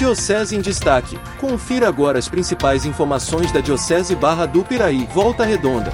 Diocese em Destaque. Confira agora as principais informações da Diocese Barra do Piraí, Volta Redonda.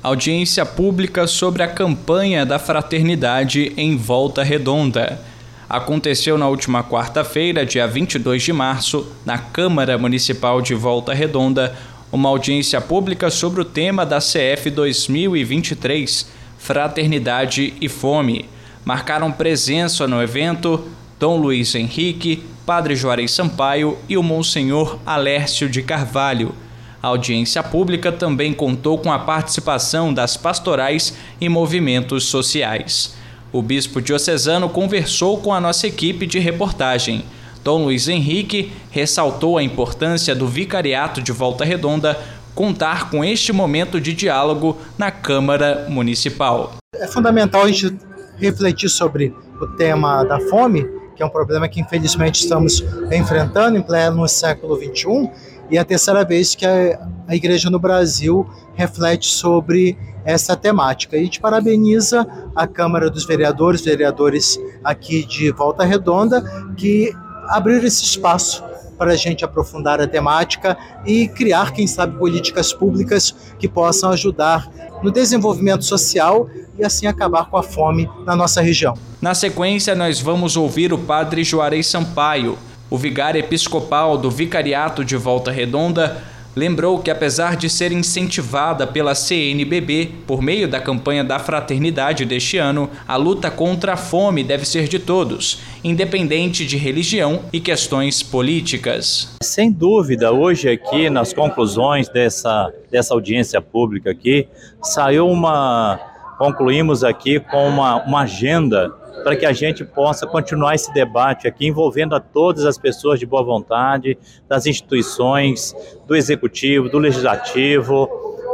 Audiência pública sobre a campanha da fraternidade em Volta Redonda. Aconteceu na última quarta-feira, dia 22 de março, na Câmara Municipal de Volta Redonda, uma audiência pública sobre o tema da CF 2023, Fraternidade e Fome. Marcaram presença no evento Dom Luiz Henrique, Padre Juarez Sampaio e o Monsenhor Alércio de Carvalho. A audiência pública também contou com a participação das pastorais e movimentos sociais. O bispo diocesano conversou com a nossa equipe de reportagem. Dom Luiz Henrique ressaltou a importância do vicariato de Volta Redonda contar com este momento de diálogo na Câmara Municipal. É fundamental a gente refletir sobre o tema da fome que é um problema que infelizmente estamos enfrentando em pleno século XXI, e é a terceira vez que a, a Igreja no Brasil reflete sobre essa temática. E a gente parabeniza a Câmara dos Vereadores, vereadores aqui de Volta Redonda, que abriram esse espaço para a gente aprofundar a temática e criar, quem sabe, políticas públicas que possam ajudar no desenvolvimento social e assim acabar com a fome na nossa região. Na sequência, nós vamos ouvir o padre Juarez Sampaio, o vigário episcopal do Vicariato de Volta Redonda, lembrou que, apesar de ser incentivada pela CNBB por meio da campanha da fraternidade deste ano, a luta contra a fome deve ser de todos, independente de religião e questões políticas. Sem dúvida, hoje aqui nas conclusões dessa, dessa audiência pública aqui, saiu uma. Concluímos aqui com uma, uma agenda para que a gente possa continuar esse debate aqui, envolvendo a todas as pessoas de boa vontade, das instituições, do executivo, do legislativo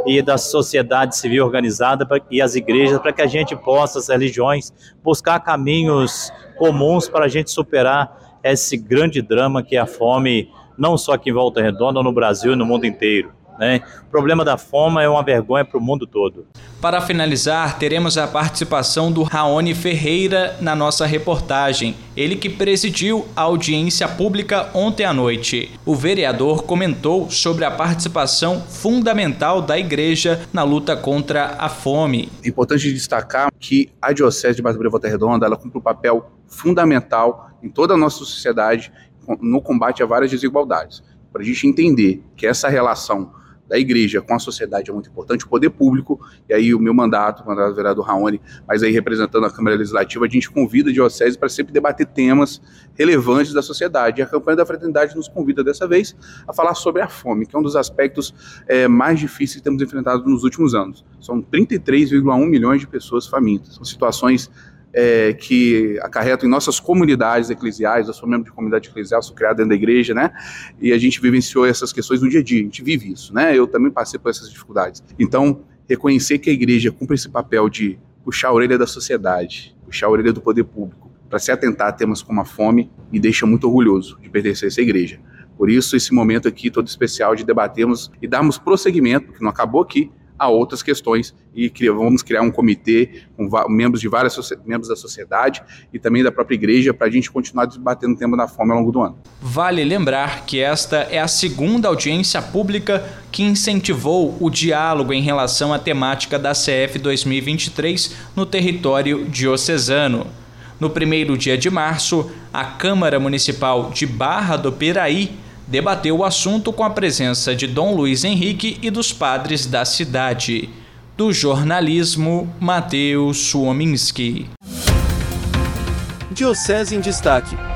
e da sociedade civil organizada e as igrejas, para que a gente possa, as religiões, buscar caminhos comuns para a gente superar esse grande drama que é a fome, não só aqui em Volta Redonda, no Brasil e no mundo inteiro. Né? O problema da fome é uma vergonha para o mundo todo. Para finalizar, teremos a participação do Raoni Ferreira na nossa reportagem. Ele que presidiu a audiência pública ontem à noite. O vereador comentou sobre a participação fundamental da igreja na luta contra a fome. É importante destacar que a Diocese de Barra Volta Redonda ela cumpre um papel fundamental em toda a nossa sociedade no combate a várias desigualdades. Para a gente entender que essa relação da igreja com a sociedade é muito importante, o poder público, e aí o meu mandato, o mandato do vereador Raoni, mas aí representando a Câmara Legislativa, a gente convida a Diocese para sempre debater temas relevantes da sociedade. E a campanha da Fraternidade nos convida dessa vez a falar sobre a fome, que é um dos aspectos é, mais difíceis que temos enfrentado nos últimos anos. São 33,1 milhões de pessoas famintas. São situações é, que acarretam em nossas comunidades eclesiais, eu sou membro de comunidade eclesial, sou criado dentro da igreja, né? E a gente vivenciou essas questões no dia a dia, a gente vive isso, né? Eu também passei por essas dificuldades. Então, reconhecer que a igreja cumpre esse papel de puxar a orelha da sociedade, puxar a orelha do poder público, para se atentar a temas como a fome, me deixa muito orgulhoso de pertencer a essa igreja. Por isso, esse momento aqui todo especial de debatermos e darmos prosseguimento, porque não acabou aqui, a outras questões e vamos criar um comitê com membros de várias membros da sociedade e também da própria igreja para a gente continuar debatendo o tema da fome ao longo do ano. Vale lembrar que esta é a segunda audiência pública que incentivou o diálogo em relação à temática da CF 2023 no território diocesano. No primeiro dia de março, a Câmara Municipal de Barra do Piraí debateu o assunto com a presença de Dom Luiz Henrique e dos padres da cidade. Do jornalismo, Matheus Suominski. Diocese em Destaque